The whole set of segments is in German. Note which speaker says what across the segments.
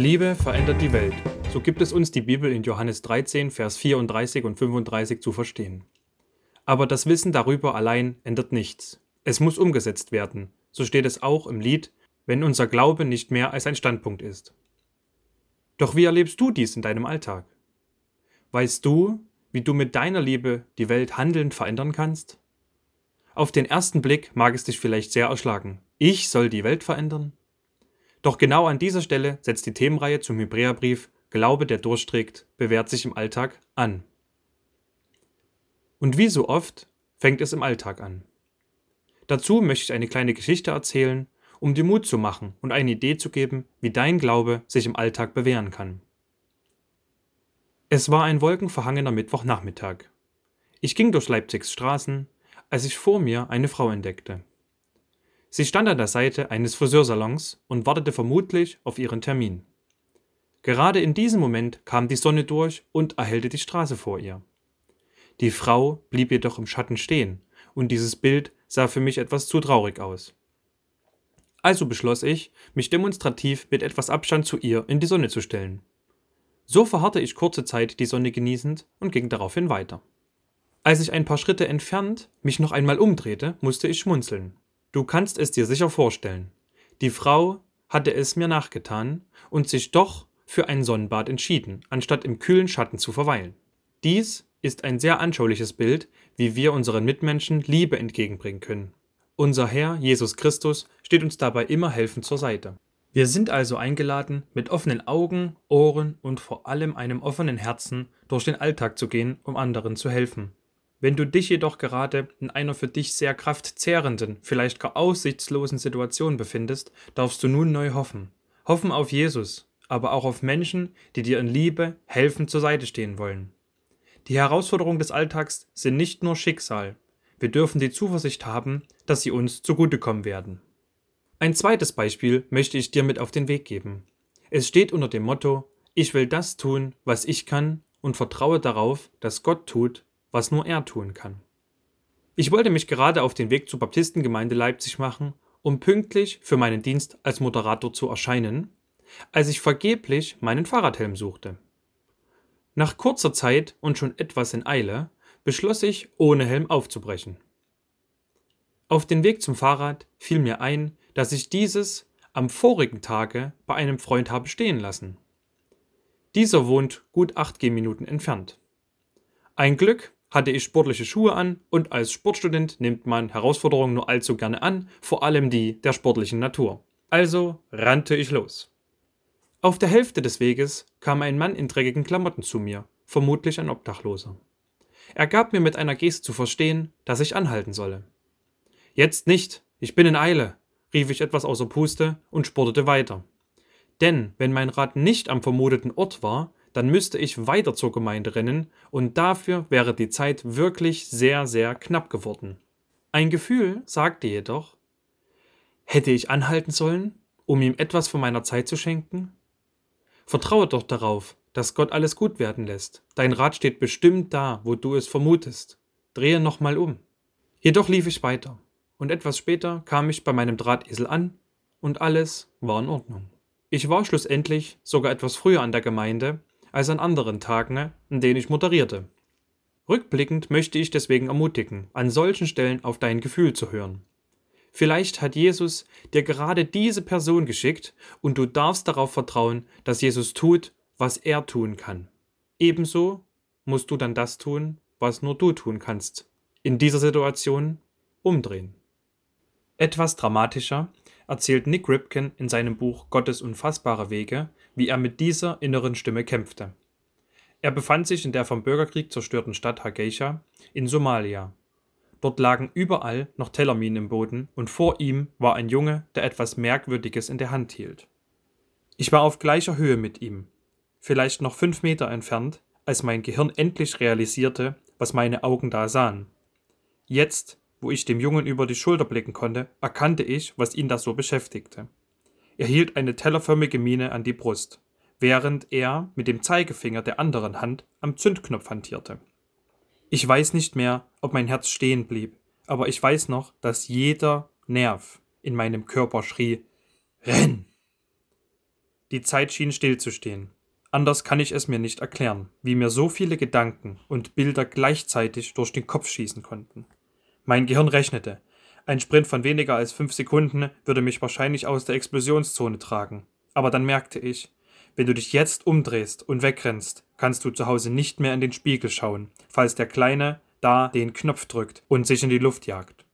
Speaker 1: Liebe verändert die Welt. So gibt es uns die Bibel in Johannes 13, Vers 34 und 35 zu verstehen. Aber das Wissen darüber allein ändert nichts. Es muss umgesetzt werden. So steht es auch im Lied, wenn unser Glaube nicht mehr als ein Standpunkt ist. Doch wie erlebst du dies in deinem Alltag? Weißt du, wie du mit deiner Liebe die Welt handelnd verändern kannst? Auf den ersten Blick mag es dich vielleicht sehr erschlagen. Ich soll die Welt verändern? Doch genau an dieser Stelle setzt die Themenreihe zum Hebräerbrief Glaube, der durchträgt, bewährt sich im Alltag an. Und wie so oft fängt es im Alltag an. Dazu möchte ich eine kleine Geschichte erzählen, um dir Mut zu machen und eine Idee zu geben, wie dein Glaube sich im Alltag bewähren kann. Es war ein wolkenverhangener Mittwochnachmittag. Ich ging durch Leipzigs Straßen, als ich vor mir eine Frau entdeckte. Sie stand an der Seite eines Friseursalons und wartete vermutlich auf ihren Termin. Gerade in diesem Moment kam die Sonne durch und erhellte die Straße vor ihr. Die Frau blieb jedoch im Schatten stehen, und dieses Bild sah für mich etwas zu traurig aus. Also beschloss ich, mich demonstrativ mit etwas Abstand zu ihr in die Sonne zu stellen. So verharrte ich kurze Zeit die Sonne genießend und ging daraufhin weiter. Als ich ein paar Schritte entfernt mich noch einmal umdrehte, musste ich schmunzeln. Du kannst es dir sicher vorstellen. Die Frau hatte es mir nachgetan und sich doch für ein Sonnenbad entschieden, anstatt im kühlen Schatten zu verweilen. Dies ist ein sehr anschauliches Bild, wie wir unseren Mitmenschen Liebe entgegenbringen können. Unser Herr Jesus Christus steht uns dabei immer helfend zur Seite. Wir sind also eingeladen, mit offenen Augen, Ohren und vor allem einem offenen Herzen durch den Alltag zu gehen, um anderen zu helfen. Wenn du dich jedoch gerade in einer für dich sehr kraftzehrenden, vielleicht gar aussichtslosen Situation befindest, darfst du nun neu hoffen. Hoffen auf Jesus, aber auch auf Menschen, die dir in Liebe helfend zur Seite stehen wollen. Die Herausforderungen des Alltags sind nicht nur Schicksal. Wir dürfen die Zuversicht haben, dass sie uns zugutekommen werden. Ein zweites Beispiel möchte ich dir mit auf den Weg geben. Es steht unter dem Motto, ich will das tun, was ich kann und vertraue darauf, dass Gott tut, was nur er tun kann. Ich wollte mich gerade auf den Weg zur Baptistengemeinde Leipzig machen, um pünktlich für meinen Dienst als Moderator zu erscheinen, als ich vergeblich meinen Fahrradhelm suchte. Nach kurzer Zeit und schon etwas in Eile beschloss ich, ohne Helm aufzubrechen. Auf den Weg zum Fahrrad fiel mir ein, dass ich dieses am vorigen Tage bei einem Freund habe stehen lassen. Dieser wohnt gut acht Gehminuten entfernt. Ein Glück, hatte ich sportliche Schuhe an und als Sportstudent nimmt man Herausforderungen nur allzu gerne an, vor allem die der sportlichen Natur. Also rannte ich los. Auf der Hälfte des Weges kam ein Mann in dreckigen Klamotten zu mir, vermutlich ein Obdachloser. Er gab mir mit einer Geste zu verstehen, dass ich anhalten solle. Jetzt nicht, ich bin in Eile, rief ich etwas außer Puste und spurtete weiter. Denn wenn mein Rad nicht am vermuteten Ort war, dann müsste ich weiter zur Gemeinde rennen und dafür wäre die Zeit wirklich sehr, sehr knapp geworden. Ein Gefühl sagte jedoch, hätte ich anhalten sollen, um ihm etwas von meiner Zeit zu schenken? Vertraue doch darauf, dass Gott alles gut werden lässt. Dein Rat steht bestimmt da, wo du es vermutest. Drehe nochmal um. Jedoch lief ich weiter, und etwas später kam ich bei meinem Drahtesel an, und alles war in Ordnung. Ich war schlussendlich sogar etwas früher an der Gemeinde, als an anderen Tagen, in denen ich moderierte. Rückblickend möchte ich deswegen ermutigen, an solchen Stellen auf dein Gefühl zu hören. Vielleicht hat Jesus dir gerade diese Person geschickt und du darfst darauf vertrauen, dass Jesus tut, was er tun kann. Ebenso musst du dann das tun, was nur du tun kannst. In dieser Situation umdrehen. Etwas dramatischer erzählt Nick Ripken in seinem Buch Gottes unfassbare Wege, wie er mit dieser inneren Stimme kämpfte. Er befand sich in der vom Bürgerkrieg zerstörten Stadt Hargeisa in Somalia. Dort lagen überall noch Tellerminen im Boden und vor ihm war ein Junge, der etwas Merkwürdiges in der Hand hielt. Ich war auf gleicher Höhe mit ihm, vielleicht noch fünf Meter entfernt, als mein Gehirn endlich realisierte, was meine Augen da sahen. Jetzt wo ich dem Jungen über die Schulter blicken konnte, erkannte ich, was ihn da so beschäftigte. Er hielt eine tellerförmige Miene an die Brust, während er mit dem Zeigefinger der anderen Hand am Zündknopf hantierte. Ich weiß nicht mehr, ob mein Herz stehen blieb, aber ich weiß noch, dass jeder Nerv in meinem Körper schrie Renn. Die Zeit schien stillzustehen. Anders kann ich es mir nicht erklären, wie mir so viele Gedanken und Bilder gleichzeitig durch den Kopf schießen konnten. Mein Gehirn rechnete. Ein Sprint von weniger als fünf Sekunden würde mich wahrscheinlich aus der Explosionszone tragen. Aber dann merkte ich, wenn du dich jetzt umdrehst und wegrennst, kannst du zu Hause nicht mehr in den Spiegel schauen, falls der Kleine da den Knopf drückt und sich in die Luft jagt.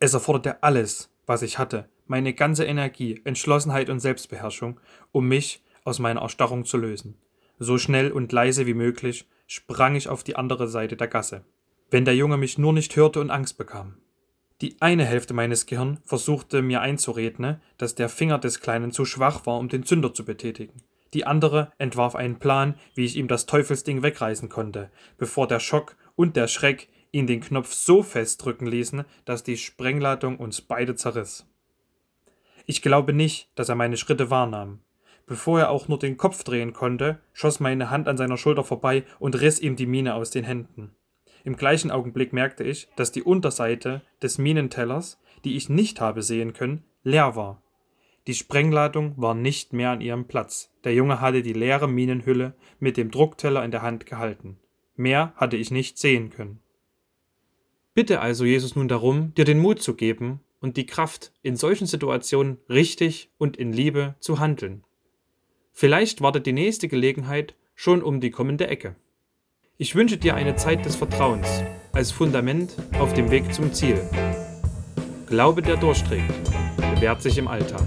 Speaker 1: Es erforderte alles, was ich hatte, meine ganze Energie, Entschlossenheit und Selbstbeherrschung, um mich aus meiner Erstarrung zu lösen. So schnell und leise wie möglich sprang ich auf die andere Seite der Gasse. Wenn der Junge mich nur nicht hörte und Angst bekam. Die eine Hälfte meines Gehirns versuchte mir einzureden, dass der Finger des Kleinen zu schwach war, um den Zünder zu betätigen. Die andere entwarf einen Plan, wie ich ihm das Teufelsding wegreißen konnte, bevor der Schock und der Schreck ihn den Knopf so festdrücken ließen, dass die Sprengladung uns beide zerriss. Ich glaube nicht, dass er meine Schritte wahrnahm. Bevor er auch nur den Kopf drehen konnte, schoss meine Hand an seiner Schulter vorbei und riss ihm die Mine aus den Händen. Im gleichen Augenblick merkte ich, dass die Unterseite des Minentellers, die ich nicht habe sehen können, leer war. Die Sprengladung war nicht mehr an ihrem Platz. Der Junge hatte die leere Minenhülle mit dem Druckteller in der Hand gehalten. Mehr hatte ich nicht sehen können. Bitte also Jesus nun darum, dir den Mut zu geben und die Kraft, in solchen Situationen richtig und in Liebe zu handeln. Vielleicht wartet die nächste Gelegenheit schon um die kommende Ecke. Ich wünsche dir eine Zeit des Vertrauens als Fundament auf dem Weg zum Ziel. Glaube, der durchträgt, bewährt sich im Alltag.